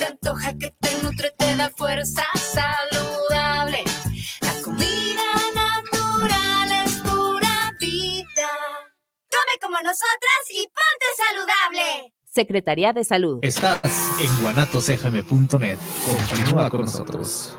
te antoja, que te nutre, te da fuerza saludable. La comida natural es pura vida. Come como nosotras y ponte saludable. Secretaría de Salud. Estás en guanatosfm.net. Continúa con nosotros.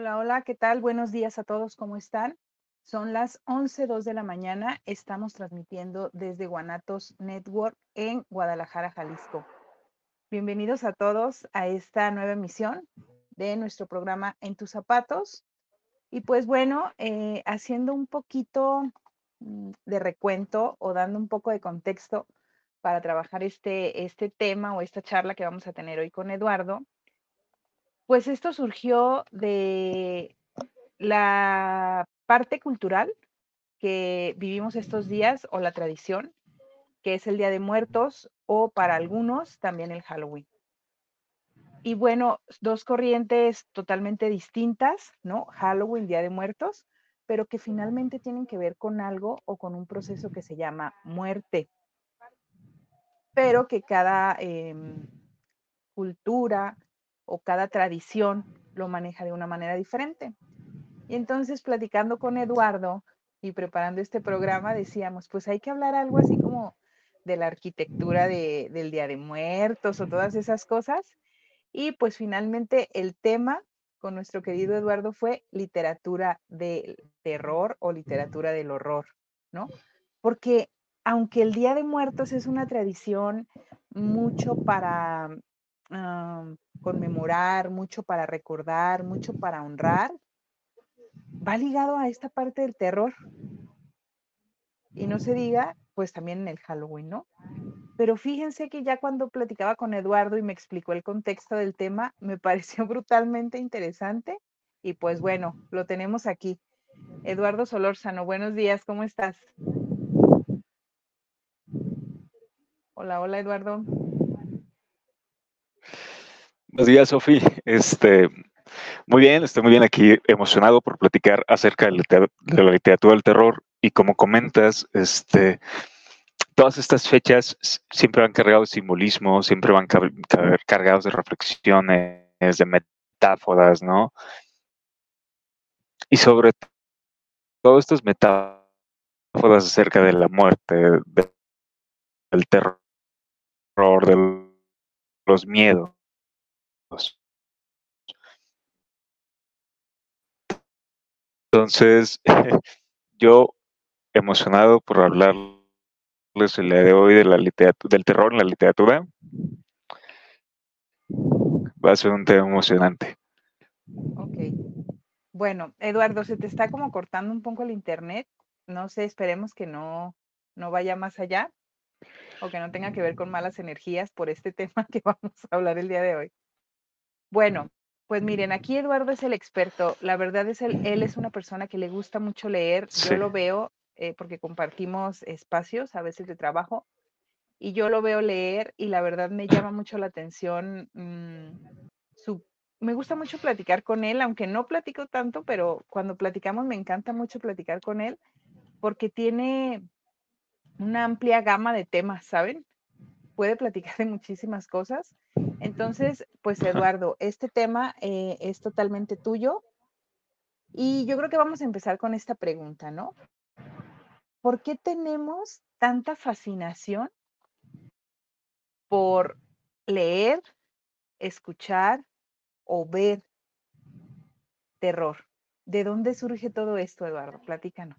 Hola, hola, ¿qué tal? Buenos días a todos, ¿cómo están? Son las 11.02 de la mañana, estamos transmitiendo desde Guanatos Network en Guadalajara, Jalisco. Bienvenidos a todos a esta nueva emisión de nuestro programa En tus zapatos. Y pues bueno, eh, haciendo un poquito mm, de recuento o dando un poco de contexto para trabajar este, este tema o esta charla que vamos a tener hoy con Eduardo, pues esto surgió de la parte cultural que vivimos estos días o la tradición, que es el Día de Muertos o para algunos también el Halloween. Y bueno, dos corrientes totalmente distintas, ¿no? Halloween, Día de Muertos, pero que finalmente tienen que ver con algo o con un proceso que se llama muerte, pero que cada em, cultura, o cada tradición lo maneja de una manera diferente. Y entonces platicando con Eduardo y preparando este programa decíamos, pues hay que hablar algo así como de la arquitectura del Día de Muertos o todas esas cosas. Y pues finalmente el tema con nuestro querido Eduardo fue literatura del terror o literatura del horror, ¿no? Porque aunque el Día de Muertos es una tradición mucho para conmemorar, mucho para recordar, mucho para honrar, va ligado a esta parte del terror. Y no se diga, pues también en el Halloween, ¿no? Pero fíjense que ya cuando platicaba con Eduardo y me explicó el contexto del tema, me pareció brutalmente interesante. Y pues bueno, lo tenemos aquí. Eduardo Solórzano, buenos días, ¿cómo estás? Hola, hola Eduardo. Buenos días, Sofi. Este, muy bien, estoy muy bien aquí, emocionado por platicar acerca de la literatura del terror y como comentas, este, todas estas fechas siempre van cargados de simbolismo, siempre van cargados de reflexiones, de metáforas, ¿no? Y sobre todo estas metáforas acerca de la muerte, del terror, de los miedos. Entonces, yo emocionado por hablarles el día de hoy de la del terror en la literatura. Va a ser un tema emocionante. Ok. Bueno, Eduardo, se te está como cortando un poco el internet. No sé, esperemos que no, no vaya más allá o que no tenga que ver con malas energías por este tema que vamos a hablar el día de hoy. Bueno, pues miren, aquí Eduardo es el experto. La verdad es él, él es una persona que le gusta mucho leer. Yo lo veo eh, porque compartimos espacios a veces de trabajo y yo lo veo leer y la verdad me llama mucho la atención. Mm, su, me gusta mucho platicar con él, aunque no platico tanto, pero cuando platicamos me encanta mucho platicar con él porque tiene una amplia gama de temas, ¿saben? Puede platicar de muchísimas cosas entonces, pues Eduardo, este tema eh, es totalmente tuyo y yo creo que vamos a empezar con esta pregunta, ¿no? ¿Por qué tenemos tanta fascinación por leer, escuchar o ver terror? ¿De dónde surge todo esto, Eduardo? Platícanos.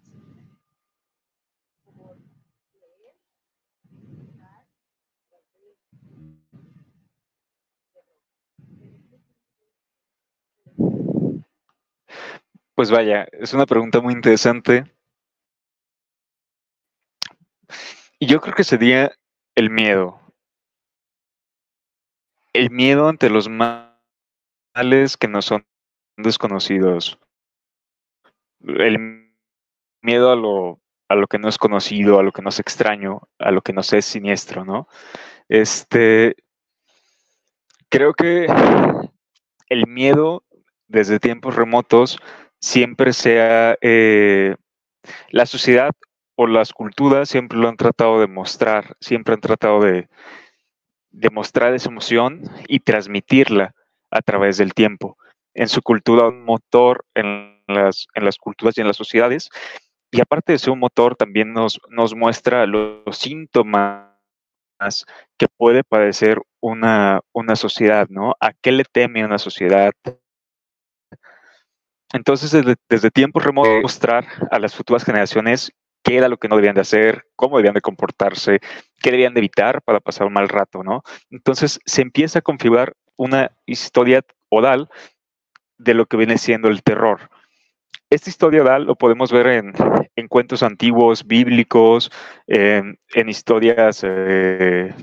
Pues vaya, es una pregunta muy interesante. Y yo creo que sería el miedo. El miedo ante los males que no son desconocidos. El miedo a lo, a lo que no es conocido, a lo que no es extraño, a lo que no es siniestro, ¿no? Este, creo que el miedo desde tiempos remotos siempre sea eh, la sociedad o las culturas siempre lo han tratado de mostrar, siempre han tratado de demostrar esa emoción y transmitirla a través del tiempo. En su cultura, un motor en las, culturas y en las sociedades. Y aparte de ser un motor, también nos, nos muestra los síntomas que puede padecer una, una sociedad, ¿no? ¿A qué le teme una sociedad? Entonces, desde, desde tiempos remotos, mostrar a las futuras generaciones qué era lo que no debían de hacer, cómo debían de comportarse, qué debían de evitar para pasar un mal rato, ¿no? Entonces, se empieza a configurar una historia oral de lo que viene siendo el terror. Esta historia oral lo podemos ver en, en cuentos antiguos, bíblicos, en, en historias eh,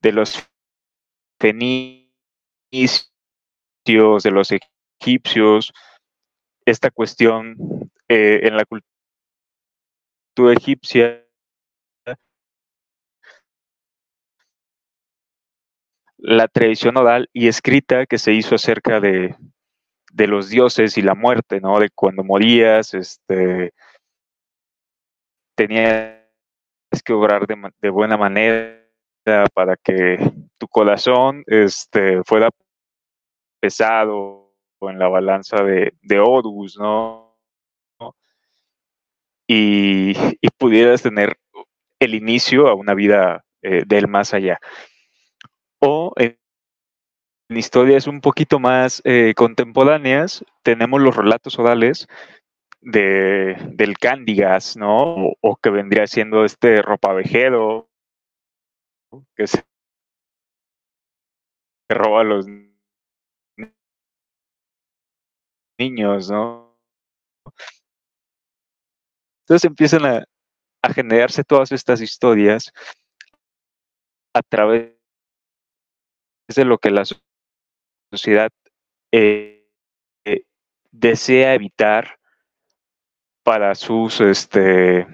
de los fenicios, de los egipcios, esta cuestión eh, en la cultura egipcia la tradición oral y escrita que se hizo acerca de, los dioses y la muerte, ¿no? De cuando morías, este, tenías que obrar de, de buena manera para que tu corazón este, fuera pesado en la balanza de, de ¿no? Y, pudieras tener el inicio a una vida eh, del más allá. O en, en historias un poquito más eh, contemporáneas, tenemos los relatos orales de, del Cándigas, ¿no? O, que vendría siendo este ropavejero, que se roba a los niños, ¿no? Entonces empiezan a, generarse todas estas historias a través de lo que la sociedad eh, eh, desea evitar para sus este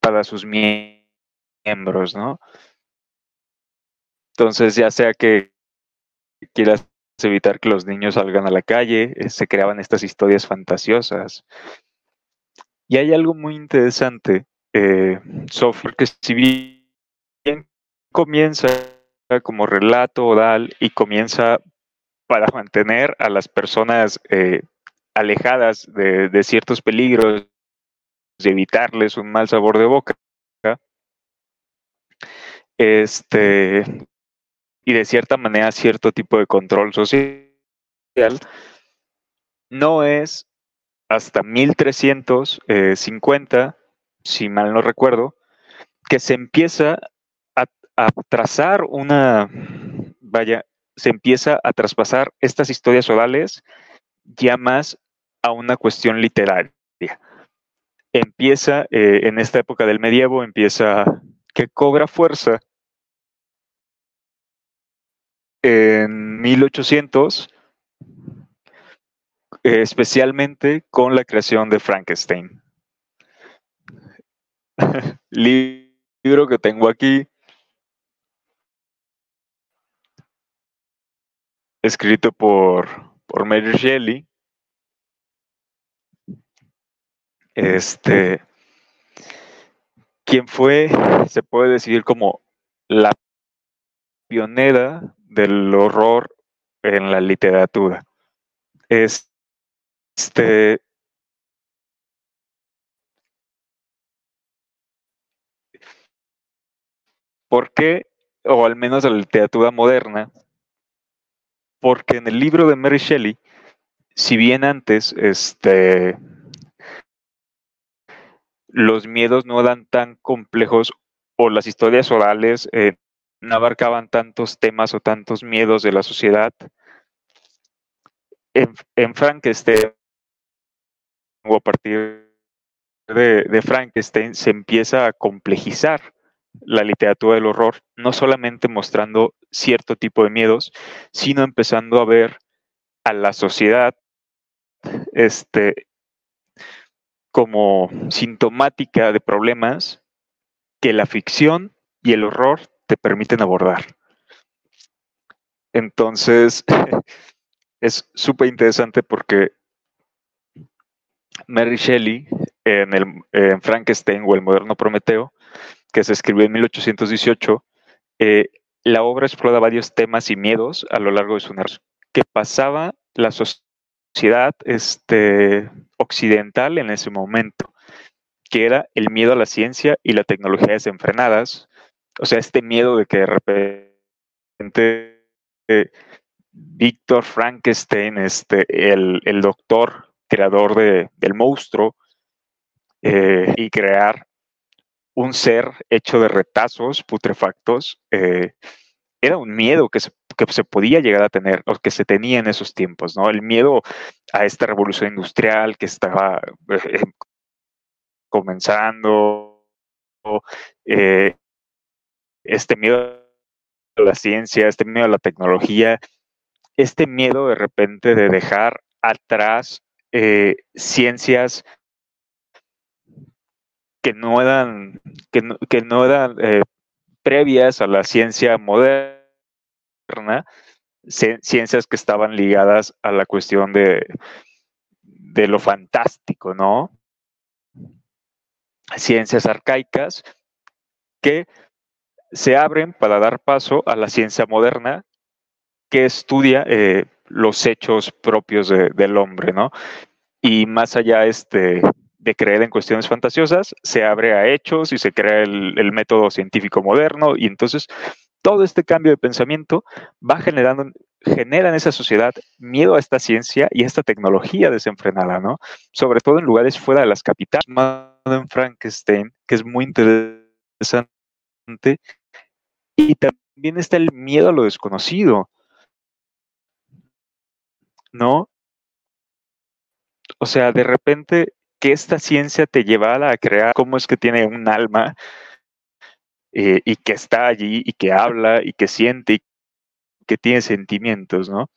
para sus miembros, ¿no? Entonces, ya sea que quieras evitar que los niños salgan a la calle, eh, se creaban estas historias fantasiosas. Y hay algo muy interesante, eh, software, que si bien comienza como relato oral y comienza para mantener a las personas eh, alejadas de, de, ciertos peligros, de evitarles un mal sabor de boca. Este, y de cierta manera cierto tipo de control social, no es hasta 1350, si mal no recuerdo, que se empieza a, trazar una, vaya, se empieza a traspasar estas historias orales ya más a una cuestión literaria. Empieza eh, en esta época del medievo, empieza que cobra fuerza en 1800, eh, especialmente con la creación de Frankenstein. Libro que tengo aquí, escrito por, por Mary Shelley. Este, quien fue, se puede decir como la pionera del horror en la literatura. Este, ¿Por qué? O al menos la literatura moderna, porque en el libro de Mary Shelley, si bien antes este, los miedos no eran tan complejos o las historias orales eh, no abarcaban tantos temas o tantos miedos de la sociedad, en, en Frankenstein a partir de, Frankenstein se empieza a complejizar la literatura del horror, no solamente mostrando cierto tipo de miedos, sino empezando a ver a la sociedad este, como sintomática de problemas que la ficción y el horror te permiten abordar. Entonces, es súper interesante porque Mary Shelley en, el, Frankenstein o el moderno Prometeo, que se escribió en 1818, eh, la obra explora varios temas y miedos a lo largo de su narración que pasaba la sociedad este, occidental en ese momento, que era el miedo a la ciencia y la tecnología desenfrenadas, o sea, este miedo de que de repente eh, Víctor Frankenstein, este, el, el doctor creador de, del monstruo, eh, y crear un ser hecho de retazos putrefactos, eh, era un miedo que se, que se, podía llegar a tener, o que se tenía en esos tiempos, ¿no? El miedo a esta revolución industrial que estaba eh, comenzando, este miedo a la ciencia, este miedo a la tecnología, este miedo de repente de dejar atrás ciencias que no eran, que no, eran eh, previas a la ciencia moderna, ciencias que estaban ligadas a la cuestión de, de lo fantástico, ¿no? Ciencias arcaicas que se abren para dar paso a la ciencia moderna que estudia eh, los hechos propios del hombre, ¿no? Y más allá este, de creer en cuestiones fantasiosas, se abre a hechos y se crea el, método científico moderno y entonces todo este cambio de pensamiento va generando, genera en esa sociedad miedo a esta ciencia y a esta tecnología desenfrenada, ¿no? Sobre todo en lugares fuera de las capitales, en Frankenstein, que es muy interesante, y también está el miedo a lo desconocido, ¿no? O sea, de repente que esta ciencia te llevara a crear cómo es que tiene un alma eh, y que está allí y que habla y que siente y que tiene sentimientos, ¿no?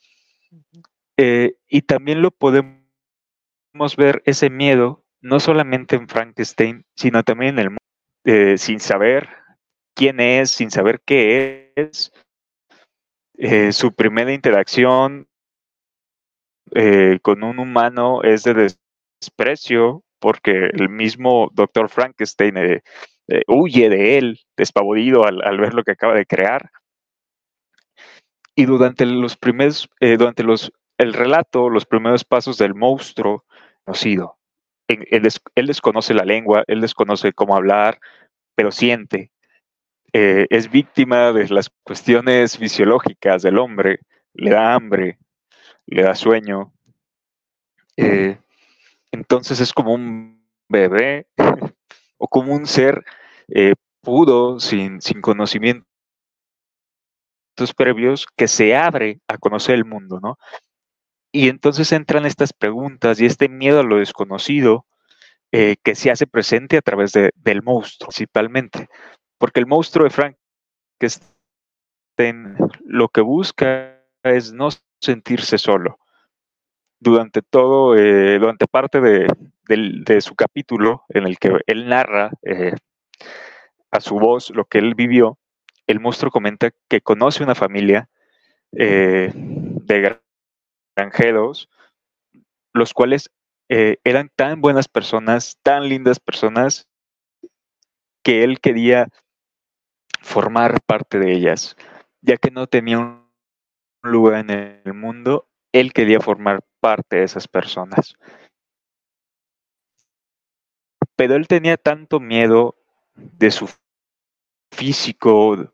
Eh, y también lo podemos ver ese miedo no solamente en Frankenstein, sino también en el mundo, eh, sin saber quién es, sin saber qué es. su primera interacción con un humano es de desprecio porque el mismo doctor Frankenstein eh, eh, huye de él, despavorido al, ver lo que acaba de crear. Y durante los primeros, eh, durante los, el relato, los primeros pasos del monstruo, conocido. Él, él, desconoce la lengua, él desconoce cómo hablar, pero siente. Es víctima de las cuestiones fisiológicas del hombre, le da hambre, le da sueño. Entonces es como un bebé o como un ser eh, puro, sin, sin conocimientos previos, que se abre a conocer el mundo, ¿no? Y entonces entran estas preguntas y este miedo a lo desconocido eh, que se hace presente a través del monstruo, principalmente. Porque el monstruo de Frank, que lo que busca es no sentirse solo. Durante todo, eh, durante parte de, su capítulo en el que él narra eh, a su voz lo que él vivió, el monstruo comenta que conoce una familia eh, de granjeros, los cuales eran tan buenas personas, tan lindas personas, que él quería formar parte de ellas, ya que no tenía un lugar en el mundo, él quería formar parte de esas personas. Pero él tenía tanto miedo de su físico,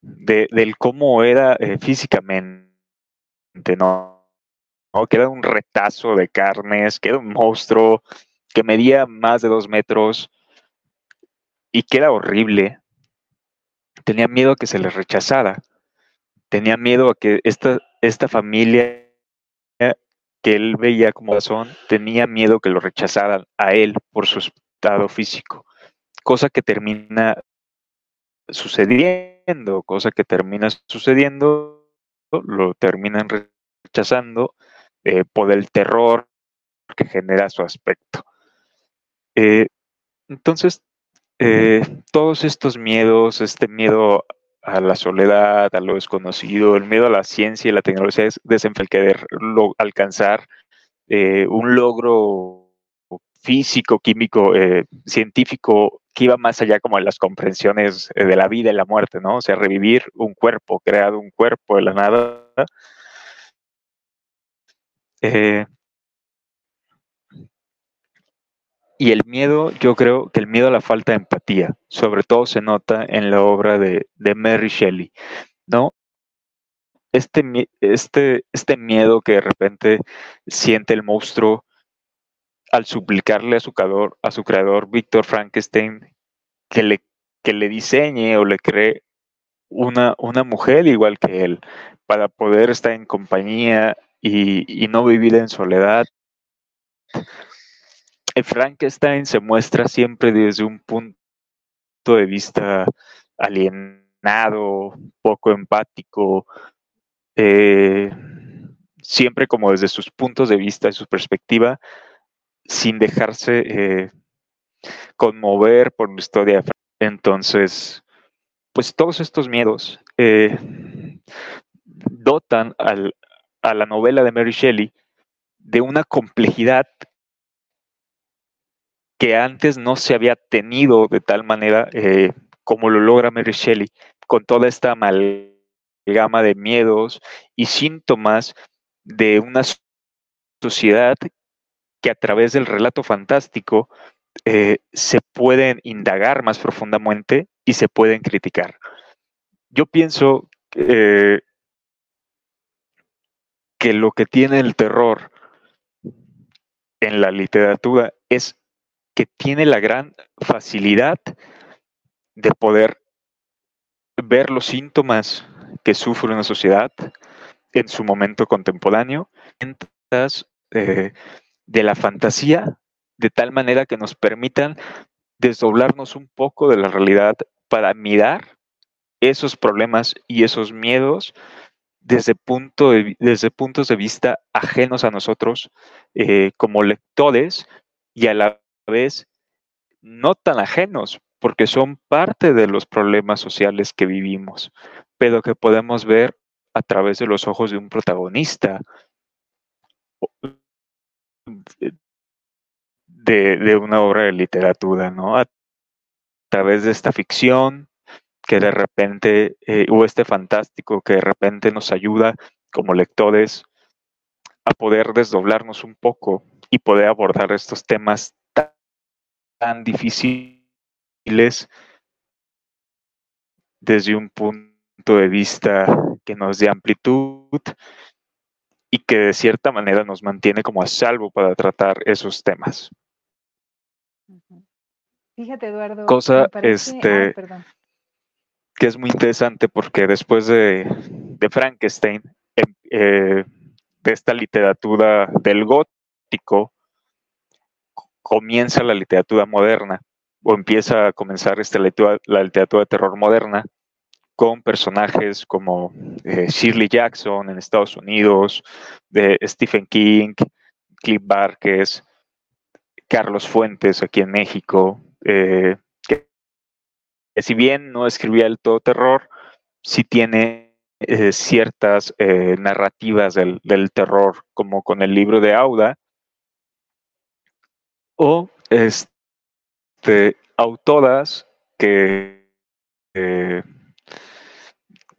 de, del cómo era eh, físicamente, ¿no? Que era un retazo de carnes, que era un monstruo, que medía más de dos metros y que era horrible. Tenía miedo a que se le rechazara. Tenía miedo a que esta, esta familia que él veía como razón, tenía miedo que lo rechazaran a él por su estado físico, cosa que termina sucediendo, cosa que termina sucediendo, lo terminan rechazando eh, por el terror que genera su aspecto. Eh, entonces, eh, todos estos miedos, este miedo a la soledad, a lo desconocido, el miedo a la ciencia y la tecnología es desenfalquecer, alcanzar un logro físico, químico, científico que iba más allá como de las comprensiones de la vida y la muerte, ¿no? O sea, revivir un cuerpo, crear un cuerpo de la nada. Eh, y el miedo, yo creo que el miedo a la falta de empatía, sobre todo se nota en la obra de, Mary Shelley, ¿no? Este, este, este miedo que de repente siente el monstruo al suplicarle a su creador, a su creador Víctor Frankenstein, que le, que le diseñe o le cree una, una mujer igual que él, para poder estar en compañía y, no vivir en soledad. Frankenstein se muestra siempre desde un punto de vista alienado, poco empático, eh, siempre como desde sus puntos de vista y su perspectiva, sin dejarse eh, conmover por la historia. Entonces, pues todos estos miedos eh, dotan a la novela de Mary Shelley de una complejidad que antes no se había tenido de tal manera eh, como lo logra Mary Shelley, con toda esta amalgama de miedos y síntomas de una sociedad que a través del relato fantástico eh, se pueden indagar más profundamente y se pueden criticar. Yo pienso eh, que lo que tiene el terror en la literatura es que tiene la gran facilidad de poder ver los síntomas que sufre una sociedad en su momento contemporáneo, eh, de la fantasía de tal manera que nos permitan desdoblarnos un poco de la realidad para mirar esos problemas y esos miedos desde, punto desde puntos de vista ajenos a nosotros eh, como lectores y a la vez no tan ajenos, porque son parte de los problemas sociales que vivimos, pero que podemos ver a través de los ojos de un protagonista de, una obra de literatura, ¿no? A través de esta ficción que de repente, eh, o este fantástico que de repente nos ayuda como lectores a poder desdoblarnos un poco y poder abordar estos temas tan, difíciles desde un punto de vista que nos dé amplitud y que de cierta manera nos mantiene como a salvo para tratar esos temas. Fíjate, Eduardo. Cosa este, que es muy interesante porque después de, Frankenstein, em, eh, de esta literatura del gótico, comienza la literatura moderna, o empieza a comenzar esta la literatura de terror moderna, con personajes como eh, Shirley Jackson en Estados Unidos, de Stephen King, Cliff Barques, Carlos Fuentes aquí en México, eh, que, si bien no escribía el todo terror, sí tiene eh, ciertas narrativas del, terror, como con el libro de Auda, o este, autoras que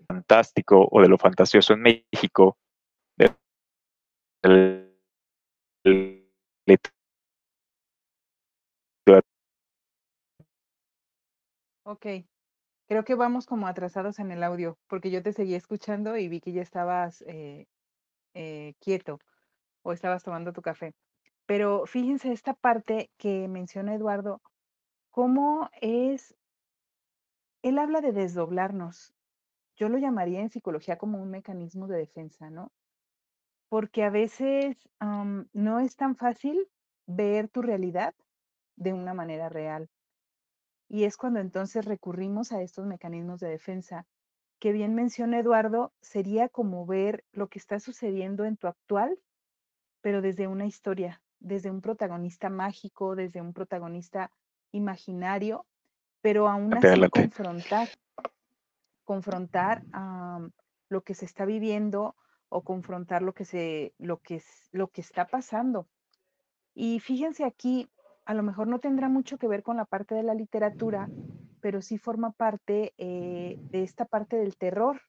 fantástico o de lo fantasioso en México, Ok, creo que vamos como atrasados en el audio, porque yo te seguía escuchando y vi que ya estabas eh, eh, quieto o estabas tomando tu café. Pero fíjense esta parte que menciona Eduardo, cómo es, él habla de desdoblarnos. Yo lo llamaría en psicología como un mecanismo de defensa, ¿no? porque a veces no es tan fácil ver tu realidad de una manera real. Y es cuando entonces recurrimos a estos mecanismos de defensa, que bien menciona Eduardo, sería como ver lo que está sucediendo en tu actual, pero desde una historia, desde un protagonista mágico, desde un protagonista imaginario, pero aún así confrontar, confrontar lo que se está viviendo o confrontar lo que se, lo que, lo que está pasando. Y fíjense aquí, a lo mejor no tendrá mucho que ver con la parte de la literatura, pero sí forma parte eh, de esta parte del terror.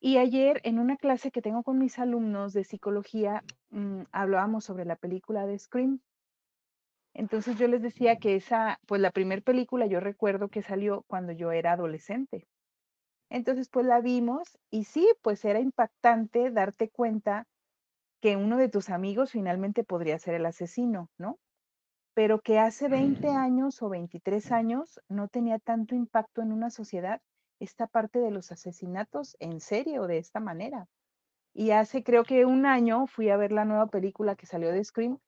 Y ayer en una clase que tengo con mis alumnos de psicología, mm, hablábamos sobre la película de Scream. Entonces yo les decía que esa, pues la primera película yo recuerdo que salió cuando yo era adolescente. Entonces pues la vimos y sí, pues era impactante darte cuenta que uno de tus amigos finalmente podría ser el asesino, ¿no? Pero que hace 20 años o 23 años no tenía tanto impacto en una sociedad esta parte de los asesinatos en serie o de esta manera. Y hace creo que un año fui a ver la nueva película que salió de Scream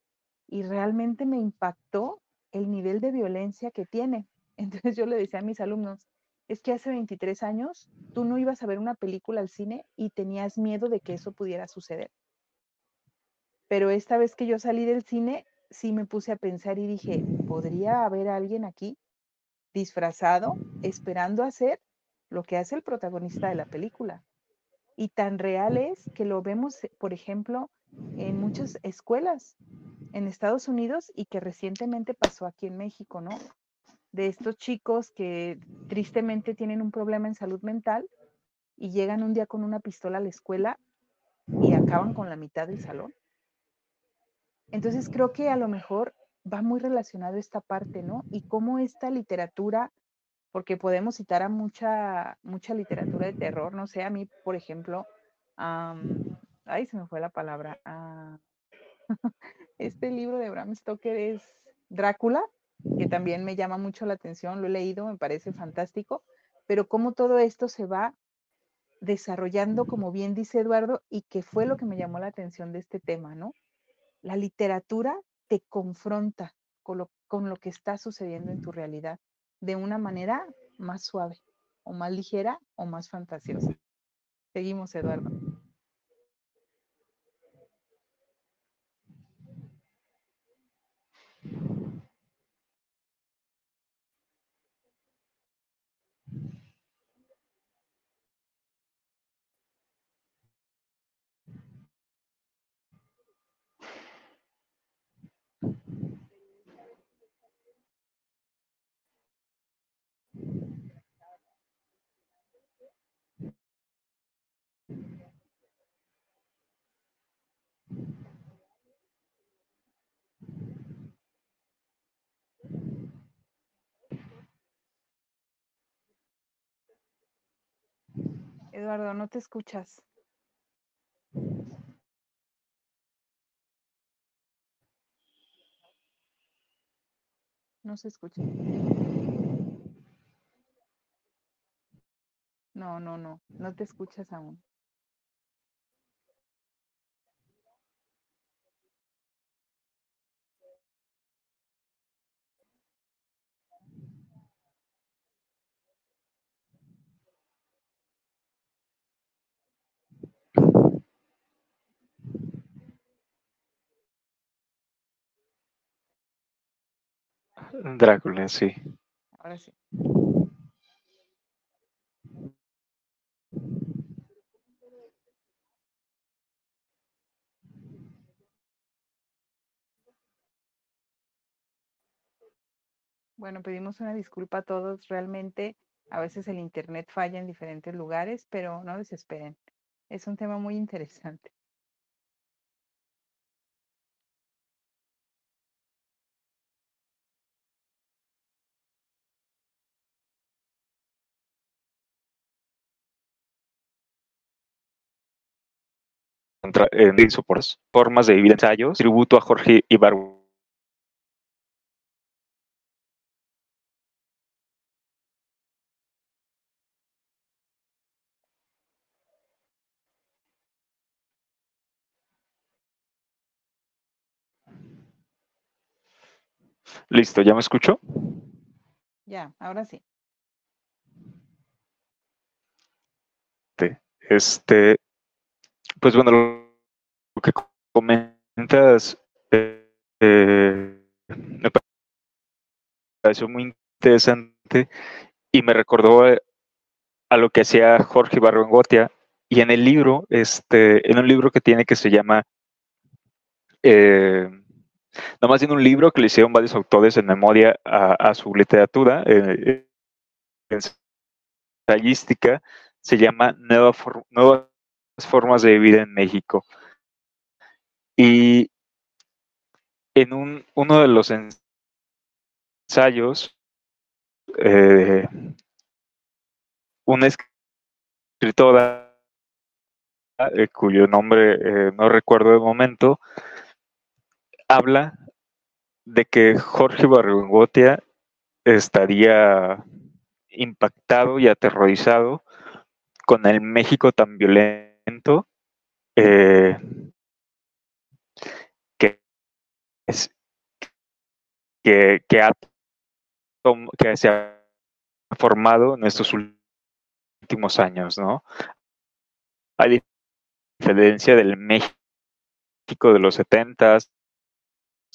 y realmente me impactó el nivel de violencia que tiene. Entonces yo le decía a mis alumnos, es que hace 23 años tú no ibas a ver una película al cine y tenías miedo de que eso pudiera suceder. Pero esta vez que yo salí del cine, sí me puse a pensar y dije, ¿podría haber alguien aquí disfrazado, esperando hacer lo que hace el protagonista de la película? Y tan real es que lo vemos, por ejemplo, en muchas escuelas en Estados Unidos y que recientemente pasó aquí en México, ¿no? De estos chicos que tristemente tienen un problema en salud mental y llegan un día con una pistola a la escuela y acaban con la mitad del salón. Entonces creo que a lo mejor va muy relacionado esta parte, ¿no? Y cómo esta literatura, porque podemos citar a mucha, mucha literatura de terror, no sé, a mí, por ejemplo, ay, se me fue la palabra, ah, este libro de Bram Stoker es Drácula, que también me llama mucho la atención, lo he leído, me parece fantástico, pero cómo todo esto se va desarrollando, como bien dice Eduardo, y que fue lo que me llamó la atención de este tema, ¿no? La literatura te confronta con lo, que está sucediendo en tu realidad de una manera más suave o más ligera o más fantasiosa. Seguimos, Eduardo. Eduardo, no te escuchas. No se escucha. No, no, no, no te escuchas aún. Drácula, sí. Ahora sí. Bueno, pedimos una disculpa a todos. Realmente a veces el Internet falla en diferentes lugares, pero no desesperen. Es un tema muy interesante. en eh, por formas de vivir ensayos, tributo a Jorge Ibargüen. Listo, ¿ya me escucho? Ya, ahora sí. Este, este pues bueno, lo que comentas eh, eh, me pareció muy interesante y me recordó a, a lo que hacía Jorge Barbengotia y en el libro, este, en un libro que tiene que se llama eh, no más en un libro que le hicieron varios autores en memoria a, su literatura eh, ensayística, se llama Nuevas Formas de Vivir en México. Y en un, uno de los ensayos, eh, una escritora, eh, cuyo nombre eh, no recuerdo de momento, habla de que Jorge Barrengotia estaría impactado y aterrorizado con el México tan violento eh, que, que, que, se ha formado en estos últimos años, ¿no? A diferencia del México de los setentas,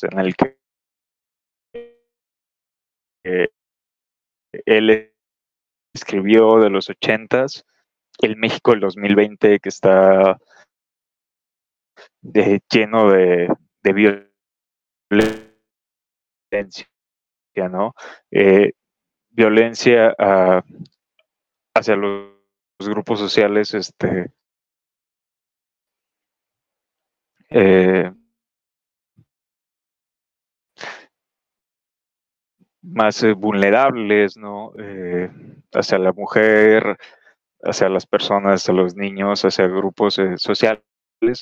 en el que eh, él escribió de los ochentas, el México del 2020 que está lleno de, violencia, ¿no? Eh, violencia ah, hacia los, grupos sociales, este, eh, más eh, vulnerables, ¿no? Eh, hacia la mujer, hacia las personas, hacia los niños, hacia grupos eh, sociales.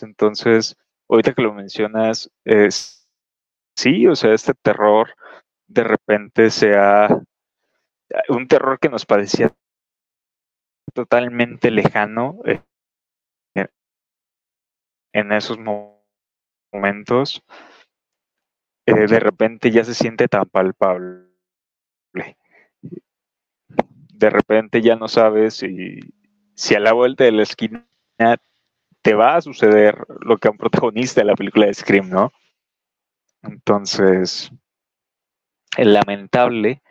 Entonces, ahorita que lo mencionas, es sí, o sea, este terror de repente sea un terror que nos parecía totalmente lejano en esos momentos, de repente ya se siente tan palpable de repente ya no sabes si, si a la vuelta de la esquina te va a suceder lo que a un protagonista de la película de Scream, ¿no? Entonces, es lamentable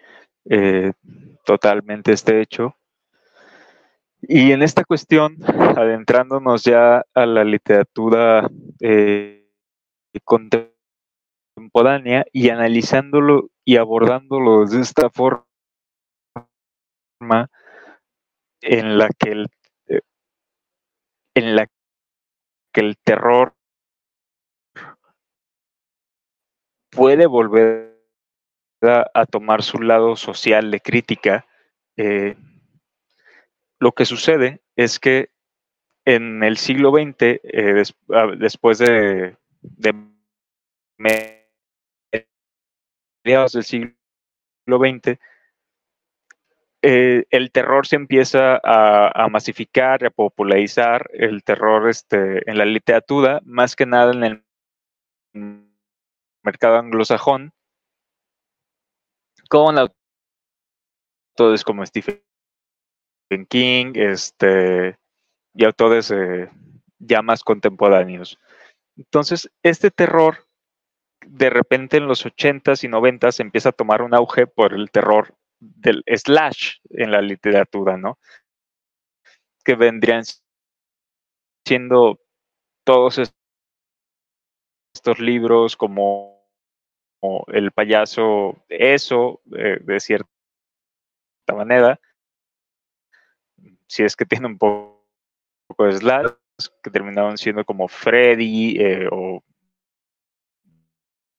eh, totalmente este hecho. Y en esta cuestión, adentrándonos ya a la literatura eh, contemporánea y analizándolo y abordándolo de esta forma, en la que el, eh, en la que el terror puede volver a, tomar su lado social de crítica, eh, lo que sucede es que en el siglo XX, eh, ah, después de, de mediados del siglo XX, eh, el terror se empieza a, masificar, a popularizar, el terror este, en la literatura, más que nada en el mercado anglosajón, con autores como Stephen King este, y autores eh, ya más contemporáneos. Entonces, este terror, de repente en los 80s y 90s empieza a tomar un auge por el terror del slash en la literatura, ¿no? Que vendrían siendo todos estos libros como, El payaso, eso, eh, de cierta manera, si es que tiene un poco, de slash, que terminaron siendo como Freddy eh, o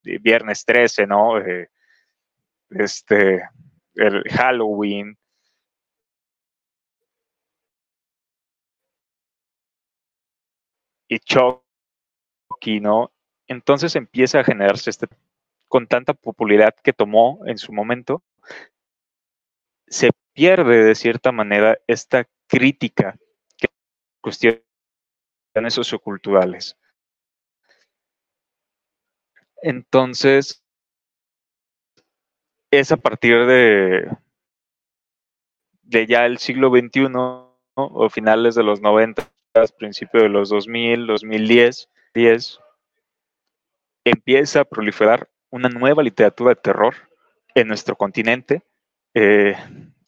Viernes 13, ¿no? Eh, este, el Halloween. Y Chucky, ¿no? Entonces empieza a generarse este, con tanta popularidad que tomó en su momento, se pierde de cierta manera esta crítica que cuestiones socioculturales. Entonces, es a partir de, de ya el siglo XXI o finales de los 90, principios de los 2000, 2010, 10, empieza a proliferar una nueva literatura de terror en nuestro continente, eh,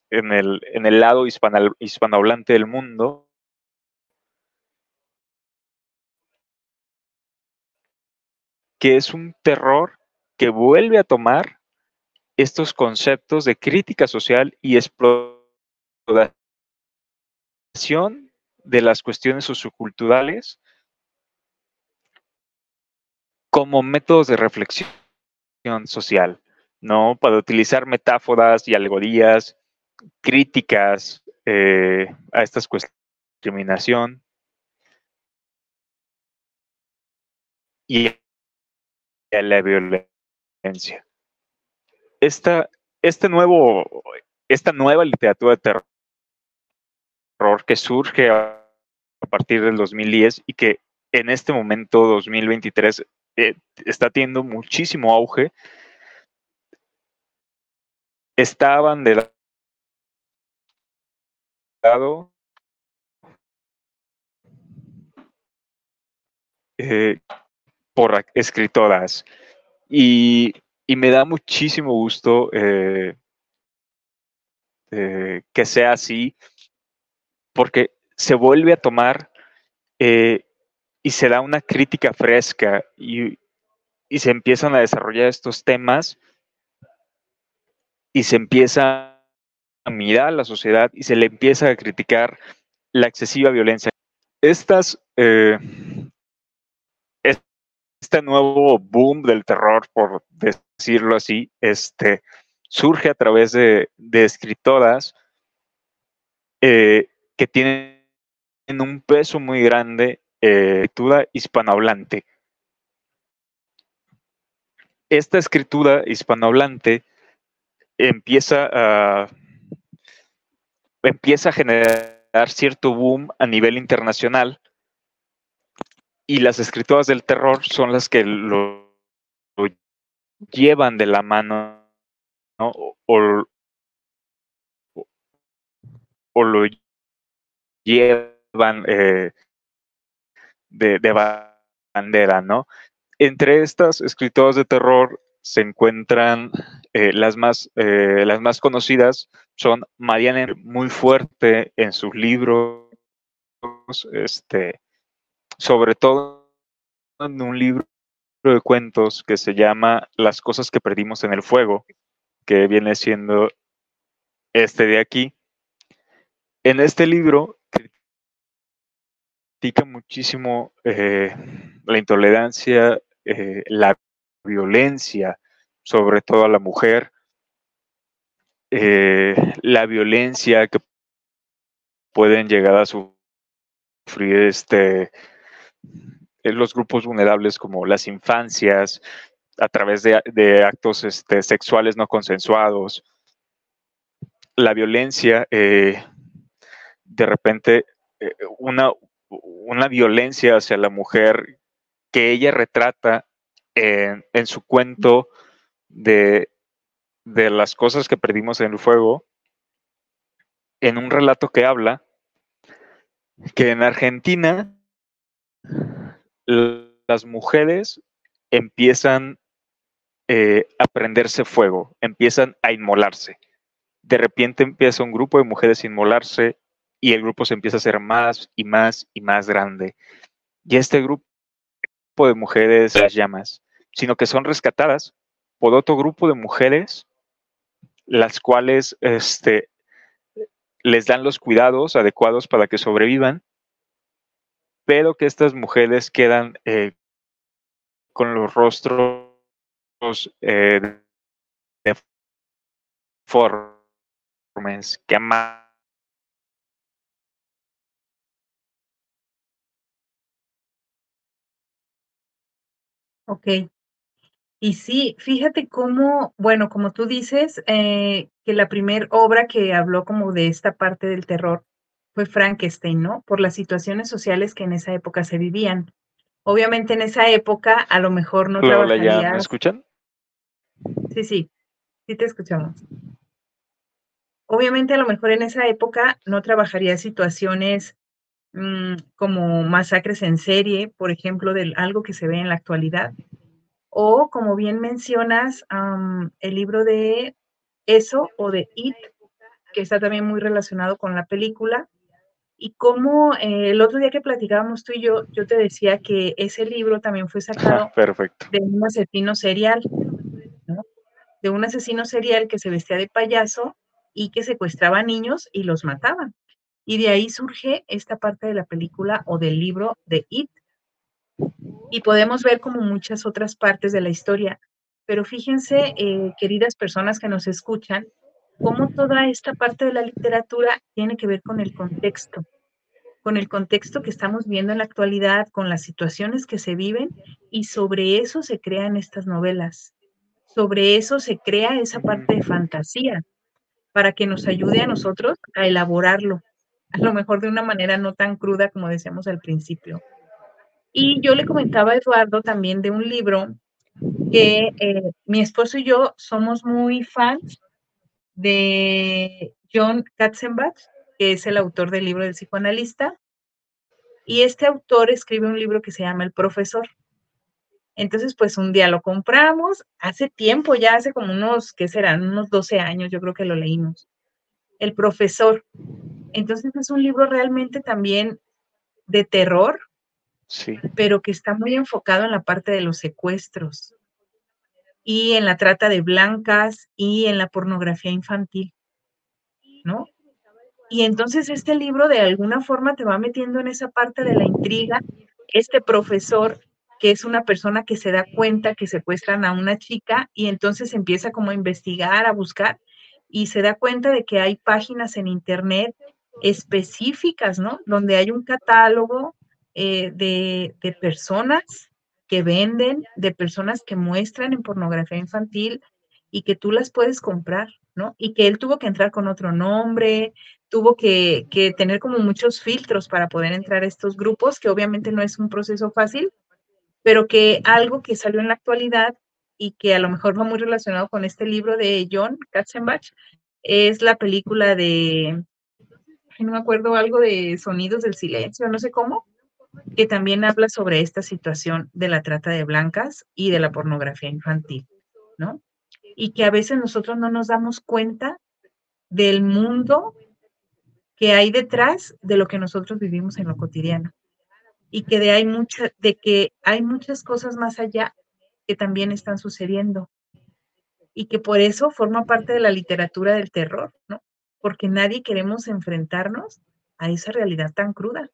en, el, en, el, lado hispanohablante del mundo. que es un terror que vuelve a tomar estos conceptos de crítica social y explotación de las cuestiones socioculturales como métodos de reflexión social, ¿no? Para utilizar metáforas y alegorías críticas eh, a estas cuestiones de discriminación y a la violencia. Esta, este nuevo, esta nueva literatura de terror que surge a partir del 2010 y que en este momento, 2023, eh, está teniendo muchísimo auge, estaban de lado eh, por escritoras. Y, y, me da muchísimo gusto eh, que sea así porque se vuelve a tomar eh, y se da una crítica fresca y, se empiezan a desarrollar estos temas y se empieza a mirar a la sociedad y se le empieza a criticar la excesiva violencia. Estas, eh, este nuevo boom del terror, por decirlo así, este, surge a través de, escritoras eh, que tienen un peso muy grande eh, escritura hispanohablante. Esta escritura hispanohablante empieza a, empieza a generar cierto boom a nivel internacional y las escritoras del terror son las que lo, llevan de la mano o, o, lo llevan eh, de, bandera, ¿no? Entre estas escritoras de terror se encuentran eh, las, más, eh, las más conocidas, son Mariana muy fuerte en sus libros, este, sobre todo en un libro de cuentos que se llama Las cosas que perdimos en el fuego, que viene siendo este de aquí. En este libro critica muchísimo eh, la intolerancia, eh, la violencia, sobre todo a la mujer, eh, la violencia que pueden llegar a sufrir este, los grupos vulnerables como las infancias, a través de, actos este, sexuales no consensuados, la violencia, de repente, una, una violencia hacia la mujer que ella retrata en, su cuento de, las cosas que perdimos en el fuego, en un relato que habla que en Argentina las mujeres empiezan eh, a prenderse fuego, empiezan a inmolarse. De repente empieza un grupo de mujeres a inmolarse y el grupo se empieza a hacer más y más y más grande. Y este grupo de mujeres las llamas, sino que son rescatadas por otro grupo de mujeres, las cuales este, les dan los cuidados adecuados para que sobrevivan, pero que estas mujeres quedan eh, con los rostros eh, deformes, que Ok. Y sí, fíjate cómo, bueno, como tú dices, eh, que la primera obra que habló como de esta parte del terror fue Frankenstein, ¿no? Por las situaciones sociales que en esa época se vivían. Obviamente en esa época a lo mejor no Hola, ¿ya me escuchan? Sí, sí. Sí te escuchamos. Obviamente a lo mejor en esa época no trabajaría situaciones mm, como masacres en serie, por ejemplo, de algo que se ve en la actualidad. O como bien mencionas, el libro de Eso o de It, que está también muy relacionado con la película. Y como eh, el otro día que platicábamos tú y yo, yo te decía que ese libro también fue sacado Perfecto. de un asesino serial, ¿no? De un asesino serial que se vestía de payaso y que secuestraba niños y los mataba. Y de ahí surge esta parte de la película o del libro de It. Y podemos ver como muchas otras partes de la historia. Pero fíjense, eh, queridas personas que nos escuchan, cómo toda esta parte de la literatura tiene que ver con el contexto, con el contexto que estamos viendo en la actualidad, con las situaciones que se viven y sobre eso se crean estas novelas, sobre eso se crea esa parte de fantasía para que nos ayude a nosotros a elaborarlo, a lo mejor de una manera no tan cruda como decíamos al principio. Y yo le comentaba a Eduardo también de un libro que eh, mi esposo y yo somos muy fans de John Katzenbach, que es el autor del libro del psicoanalista. Y este autor escribe un libro que se llama El Profesor. Entonces, pues un día lo compramos, hace tiempo, ya hace como unos, ¿qué serán? Unos 12 años, yo creo que lo leímos. El Profesor. Entonces es un libro realmente también de terror, Sí. pero que está muy enfocado en la parte de los secuestros y en la trata de blancas y en la pornografía infantil, ¿no? Y entonces este libro de alguna forma te va metiendo en esa parte de la intriga. Este profesor, que es una persona que se da cuenta que secuestran a una chica y entonces empieza como a investigar, a buscar y se da cuenta de que hay páginas en internet específicas, ¿no? Donde hay un catálogo eh, de, de personas que venden, de personas que muestran en pornografía infantil y que tú las puedes comprar, ¿no? Y que él tuvo que entrar con otro nombre, tuvo que, que, tener como muchos filtros para poder entrar a estos grupos, que obviamente no es un proceso fácil, pero que algo que salió en la actualidad y que a lo mejor va muy relacionado con este libro de John Katzenbach, es la película de, no me acuerdo, algo de Sonidos del Silencio, no sé cómo, que también habla sobre esta situación de la trata de blancas y de la pornografía infantil, ¿no? Y que a veces nosotros no nos damos cuenta del mundo que hay detrás de lo que nosotros vivimos en lo cotidiano y que de hay mucha, de que hay muchas cosas más allá que también están sucediendo y que por eso forma parte de la literatura del terror, ¿no? Porque nadie queremos enfrentarnos a esa realidad tan cruda.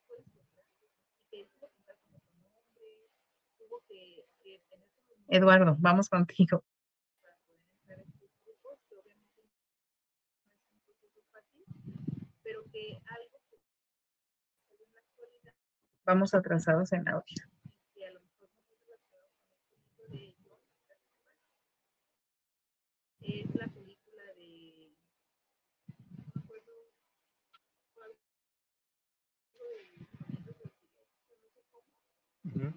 Eduardo, vamos contigo. Vamos atrasados en audio. Es la película de. Uh -huh.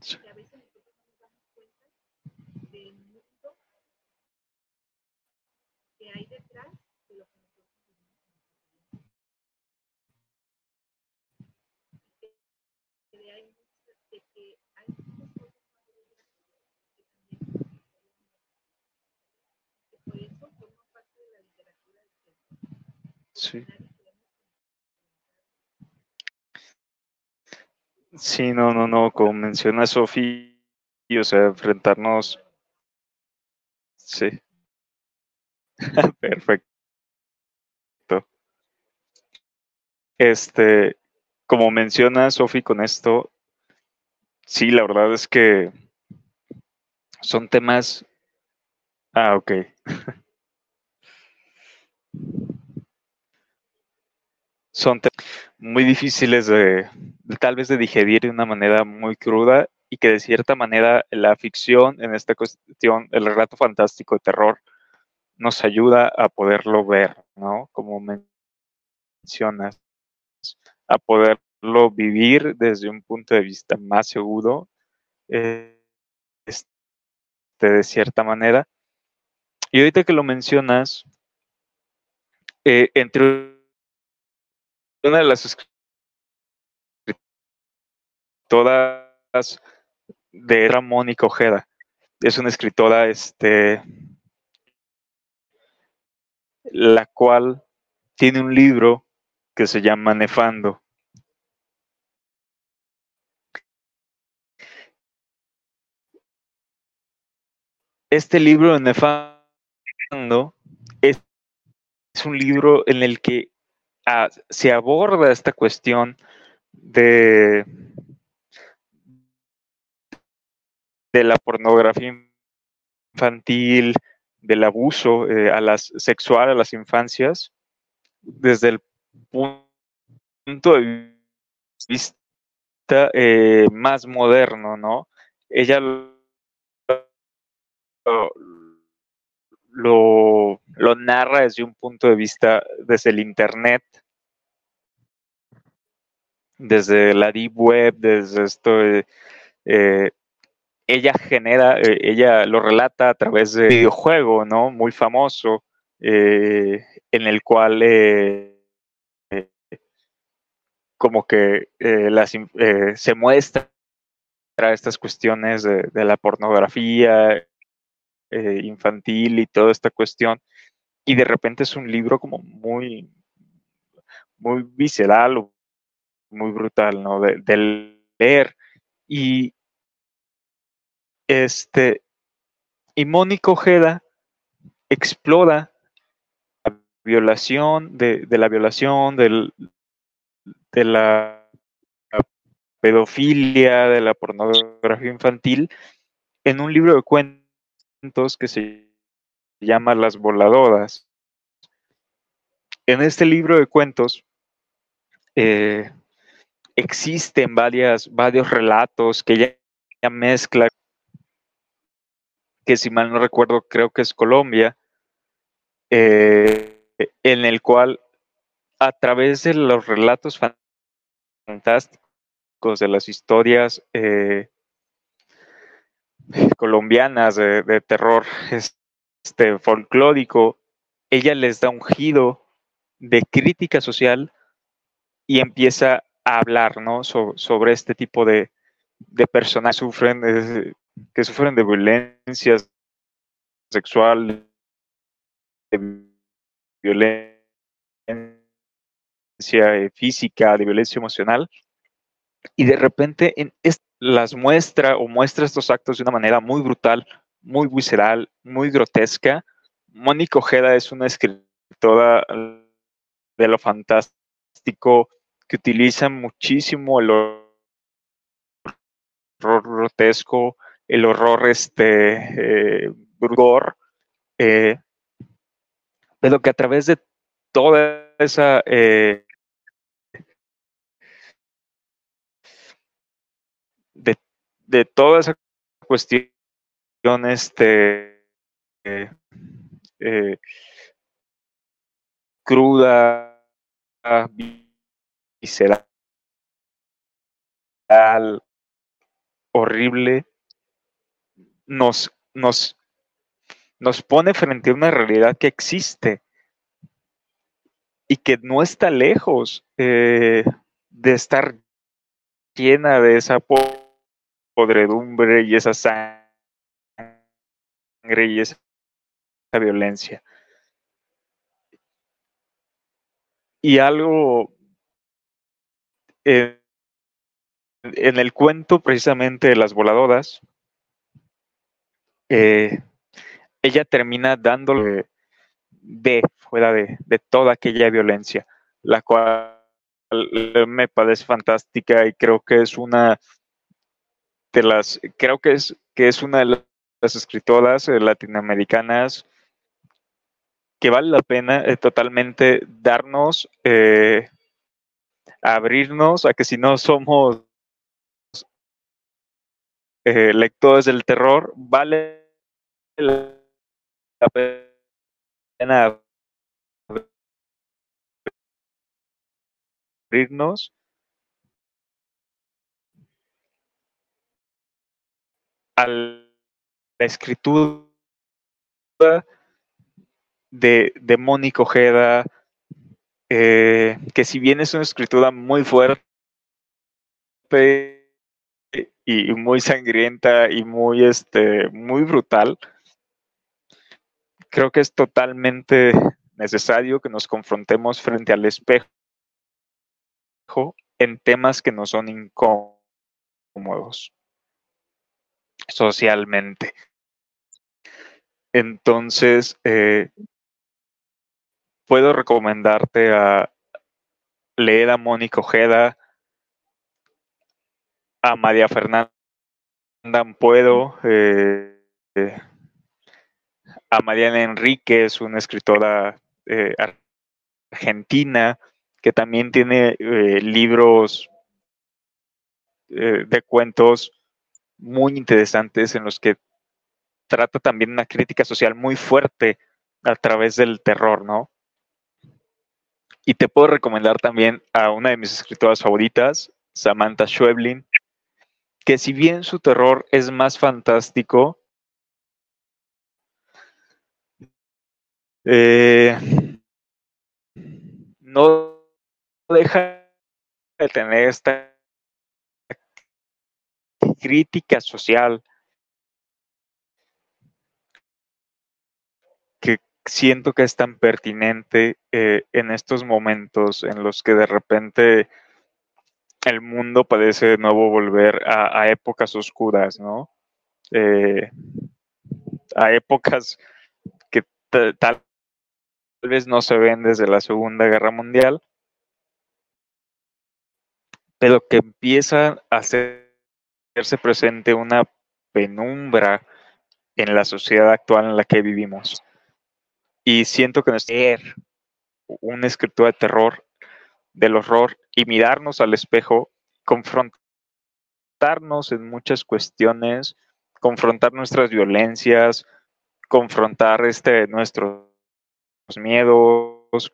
Sí. que a veces nosotros no nos damos cuenta del mundo que hay detrás de lo que nosotros vivimos. De, de, hay, de que hay muchas cosas más de que también que por eso forma parte de la literatura del tiempo. Sí. Sí, no, no, no, como menciona Sofi, o sea, enfrentarnos. Sí. Perfecto. Este, como menciona Sofi con esto, sí, la verdad es que son temas. Ah, ok. son muy difíciles de, tal vez de digerir de una manera muy cruda y que de cierta manera la ficción, en esta cuestión, el relato fantástico de terror, nos ayuda a poderlo ver, ¿no? Como mencionas, a poderlo vivir desde un punto de vista más seguro, eh, de cierta manera. Y ahorita que lo mencionas, eh, entre una de las escritoras de y Ojeda, es una escritora este, la cual tiene un libro que se llama Nefando. Este libro de Nefando es, un libro en el que ah, se aborda esta cuestión de, de la pornografía infantil, del abuso eh, a las, sexual a las infancias desde el punto de vista eh, más moderno, ¿no? Ella lo, narra desde un punto de vista, desde el Internet, desde la Deep Web, desde esto, eh, ella genera, eh, ella lo relata a través de un videojuego, ¿no? Muy famoso, eh, en el cual eh, como que se muestra estas cuestiones de, la pornografía infantil y toda esta cuestión, y de repente es un libro como muy, muy visceral, muy brutal, ¿no? De, de leer. Y, este, y Mónica Ojeda explora la violación, de, la violación, del, de la pedofilia, de la pornografía infantil, en un libro de cuentos que se llama Las Voladoras. En este libro de cuentos eh, existen varias, varios relatos que ella mezcla que si mal no recuerdo creo que es Colombia, eh, en el cual a través de los relatos fantásticos de las historias eh, colombianas de, terror este, folclórico, ella les da un giro de crítica social y empieza a hablar ¿no? sobre este tipo de, de personas que sufren que sufren de violencia sexual, de violencia eh, física, de violencia emocional, y de repente en las muestra o muestra estos actos de una manera muy brutal, muy visceral, muy grotesca. Mónica Ojeda es una escritora de lo fantástico que utiliza muchísimo el horror grotesco, el horror este, eh, eh, pero que a través de toda esa eh, de, toda esa cuestión este eh, cruda visceral horrible nos, nos, nos pone frente a una realidad que existe y que no está lejos eh, de estar llena de esa podredumbre y esa sangre y esa violencia. Y algo en el cuento precisamente de las voladoras, eh, ella termina dándole de fuera de, toda aquella violencia, la cual me parece fantástica y creo que es una de las, creo que es, que es una de las escritoras eh, latinoamericanas que vale la pena eh, totalmente darnos, eh, abrirnos a que si no somos eh, lectores del terror, vale la pena abrirnos a la escritura de, de Mónica Ojeda, eh, que si bien es una escritura muy fuerte y, muy sangrienta y muy, este, muy brutal, creo que es totalmente necesario que nos confrontemos frente al espejo en temas que no son incómodos socialmente. Entonces, eh, puedo recomendarte a leer a Mónica Ojeda, a María Fernanda Puedo, eh, a Mariana Enríquez, una escritora eh, argentina que también tiene libros de cuentos muy interesantes en los que trata también una crítica social muy fuerte a través del terror, ¿no? Y te puedo recomendar también a una de mis escritoras favoritas, Samantha Schweblin, que si bien su terror es más fantástico, eh, no deja de tener esta crítica social que siento que es tan pertinente eh, en estos momentos en los que de repente el mundo parece de nuevo volver a, épocas oscuras, ¿no? Eh, a épocas que tal vez no se ven desde la Segunda Guerra Mundial, pero que empiezan a ser hacerse presente una penumbra en la sociedad actual en la que vivimos. Y siento que no ser una escritura de terror, del horror, y mirarnos al espejo, confrontarnos en muchas cuestiones, confrontar nuestras violencias, confrontar este, nuestros miedos,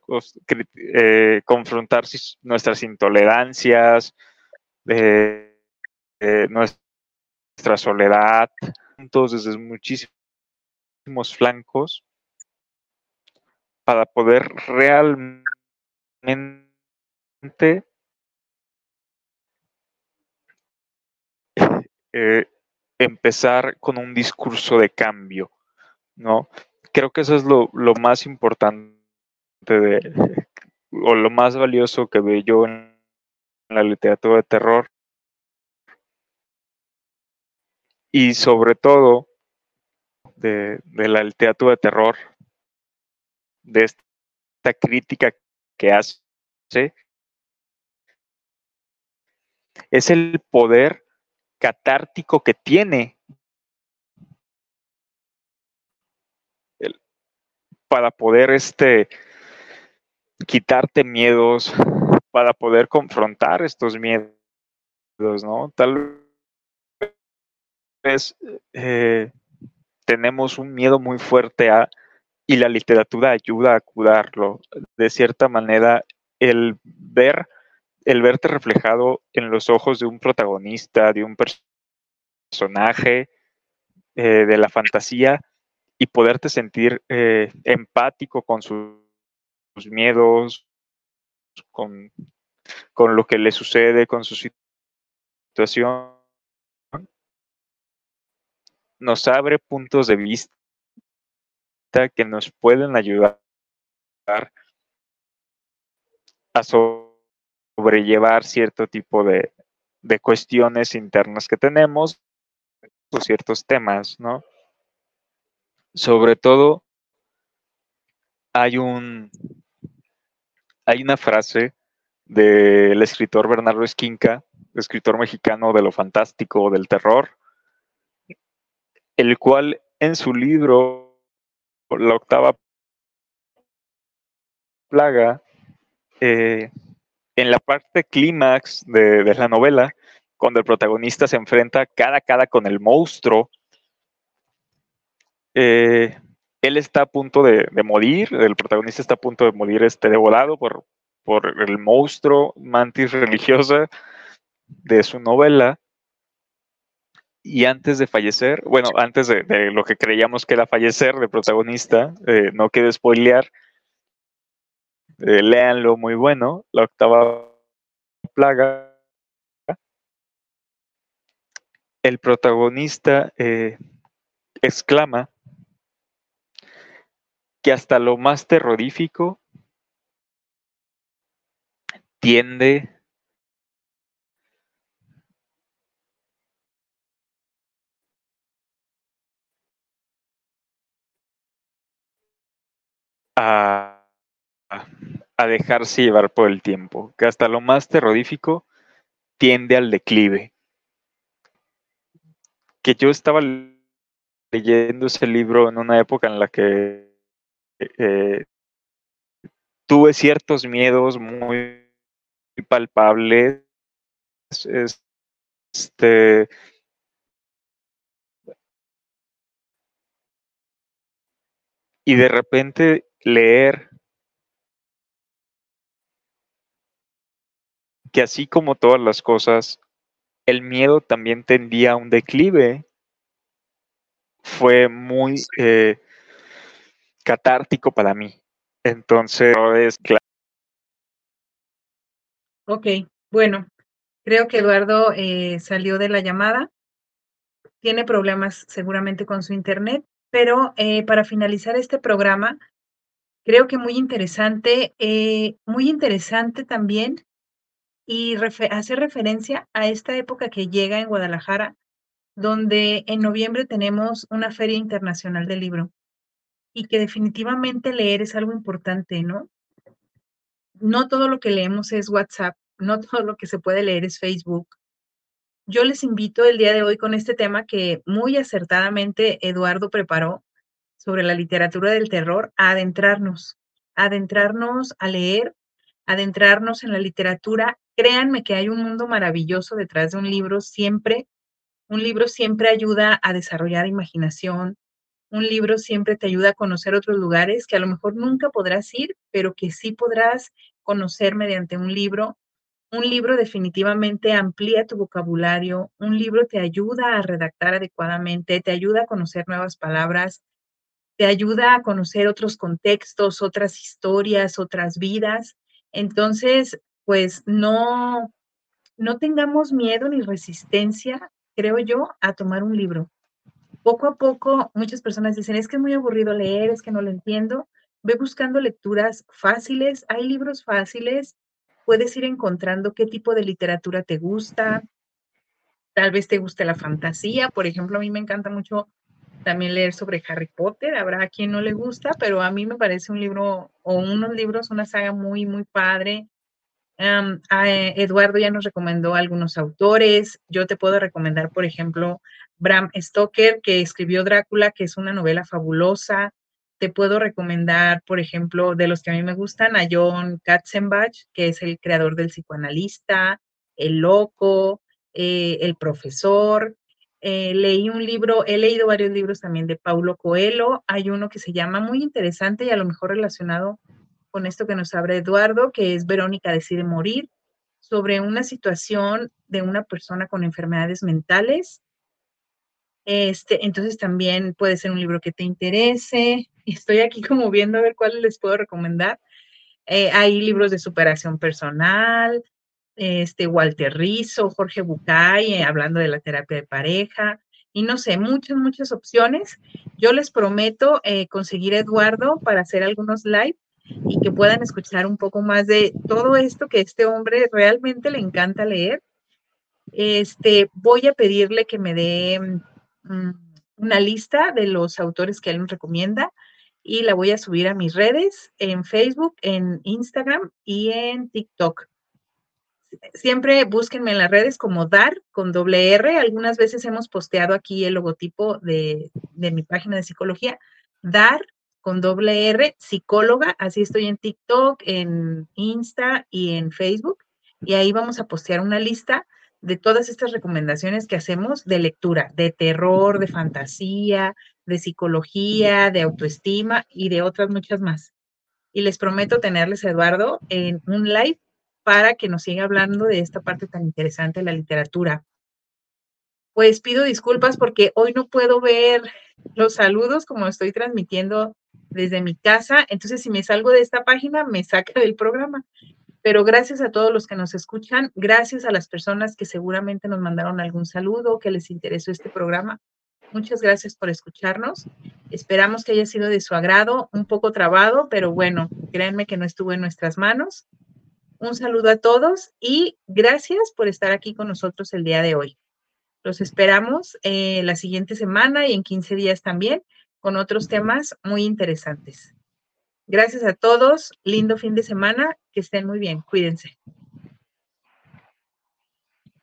eh, confrontar nuestras intolerancias, eh, eh, nuestra soledad, juntos desde muchísimos flancos, para poder realmente eh, empezar con un discurso de cambio, ¿no? Creo que eso es lo, lo más importante de, o lo más valioso que veo yo en la literatura de terror, y sobre todo de, la literatura de terror, de esta crítica que hace, es el poder catártico que tiene para poder este, quitarte miedos, para poder confrontar estos miedos, ¿no? Tal eh, tenemos un miedo muy fuerte a, y la literatura ayuda a curarlo. De cierta manera, el ver, el verte reflejado en los ojos de un protagonista, de un personaje, eh, de la fantasía, y poderte sentir eh, empático con sus, miedos, con, con lo que le sucede, con su situación nos abre puntos de vista que nos pueden ayudar a sobrellevar cierto tipo de, cuestiones internas que tenemos o ciertos temas, ¿no? Sobre todo, hay un hay una frase del escritor Bernardo Esquinca, escritor mexicano de lo fantástico, del terror, el cual en su libro, La octava plaga, eh, en la parte clímax de, la novela, cuando el protagonista se enfrenta cara a cara con el monstruo, eh, él está a punto de, morir, el protagonista está a punto de morir este, devorado por, por el monstruo mantis religiosa de su novela. Y antes de fallecer, bueno, antes de, lo que creíamos que era fallecer de protagonista, eh, no quiero spoilear, eh, léanlo muy bueno, la octava plaga. El protagonista eh, exclama que hasta lo más terrorífico tiende a, dejarse llevar por el tiempo, que hasta lo más terrorífico tiende al declive. Que yo estaba leyendo ese libro en una época en la que eh, tuve ciertos miedos muy palpables. Este, y de repente leer que así como todas las cosas, el miedo también tendía a un declive. Fue muy eh, catártico para mí. Entonces, es claro. Ok, bueno, creo que Eduardo eh, salió de la llamada. Tiene problemas seguramente con su internet, pero eh, para finalizar este programa, creo que muy interesante, eh, muy interesante también y hacer referencia a esta época que llega en Guadalajara, donde en noviembre tenemos una Feria Internacional del Libro y que definitivamente leer es algo importante, ¿no? No todo lo que leemos es WhatsApp, no todo lo que se puede leer es Facebook. Yo les invito el día de hoy con este tema que muy acertadamente Eduardo preparó sobre la literatura del terror adentrarnos, adentrarnos a leer, adentrarnos en la literatura. Créanme que hay un mundo maravilloso detrás de un libro siempre. Un libro siempre ayuda a desarrollar imaginación, un libro siempre te ayuda a conocer otros lugares que a lo mejor nunca podrás ir, pero que sí podrás conocer mediante un libro. Un libro definitivamente amplía tu vocabulario, un libro te ayuda a redactar adecuadamente, te ayuda a conocer nuevas palabras, te ayuda a conocer otros contextos, otras historias, otras vidas. Entonces, pues no, no tengamos miedo ni resistencia, creo yo, a tomar un libro poco a poco muchas personas dicen, es que es muy aburrido leer, es que no lo entiendo. Ve buscando lecturas fáciles, hay libros fáciles, puedes ir encontrando qué tipo de literatura te gusta. Tal vez te guste la fantasía, por ejemplo, a mí me encanta mucho también leer sobre Harry Potter, habrá a quien no le gusta, pero a mí me parece un libro o unos libros, una saga muy, muy padre. Eh, Eduardo ya nos recomendó algunos autores. Yo te puedo recomendar, por ejemplo, Bram Stoker, que escribió Drácula, que es una novela fabulosa. Te puedo recomendar, por ejemplo, de los que a mí me gustan, a John Katzenbach, que es el creador del psicoanalista, El Loco, eh, El Profesor. Eh, leí un libro, he leído varios libros también de Paulo Coelho. Hay uno que se llama muy interesante y a lo mejor relacionado con esto que nos abre Eduardo, que es Verónica decide morir, sobre una situación de una persona con enfermedades mentales este, entonces también puede ser un libro que te interese. Estoy aquí como viendo a ver cuáles les puedo recomendar. Eh, hay libros de superación personal, este Walter Rizzo, Jorge Bucay, eh, hablando de la terapia de pareja, y no sé, muchas, muchas opciones. Yo les prometo eh, conseguir a Eduardo para hacer algunos live y que puedan escuchar un poco más de todo esto que este hombre realmente le encanta leer. Este, voy a pedirle que me dé Mm, una lista de los autores que él nos recomienda y la voy a subir a mis redes, en Facebook, en Instagram y en TikTok. Siempre búsquenme en las redes como DAR con doble R. Algunas veces hemos posteado aquí el logotipo de, de mi página de psicología. DAR con doble R, psicóloga. Así estoy en TikTok, en Insta y en Facebook. Y ahí vamos a postear una lista de todas estas recomendaciones que hacemos de lectura, de terror, de fantasía, de psicología, de autoestima y de otras muchas más. y les prometo tenerles Eduardo en un live para que nos siga hablando de esta parte tan interesante de la literatura. Pues pido disculpas porque hoy no puedo ver los saludos como estoy transmitiendo desde mi casa, entonces si me salgo de esta página me saca del programa. Pero gracias a todos los que nos escuchan, gracias a las personas que seguramente nos mandaron algún saludo, que les interesó este programa. Muchas gracias por escucharnos. Esperamos que haya sido de su agrado, un poco trabado, pero bueno, créanme que no estuvo en nuestras manos. Un saludo a todos y gracias por estar aquí con nosotros el día de hoy. Los esperamos eh, la siguiente semana y en 15 días también con otros temas muy interesantes. Gracias a todos, lindo fin de semana, que estén muy bien, cuídense.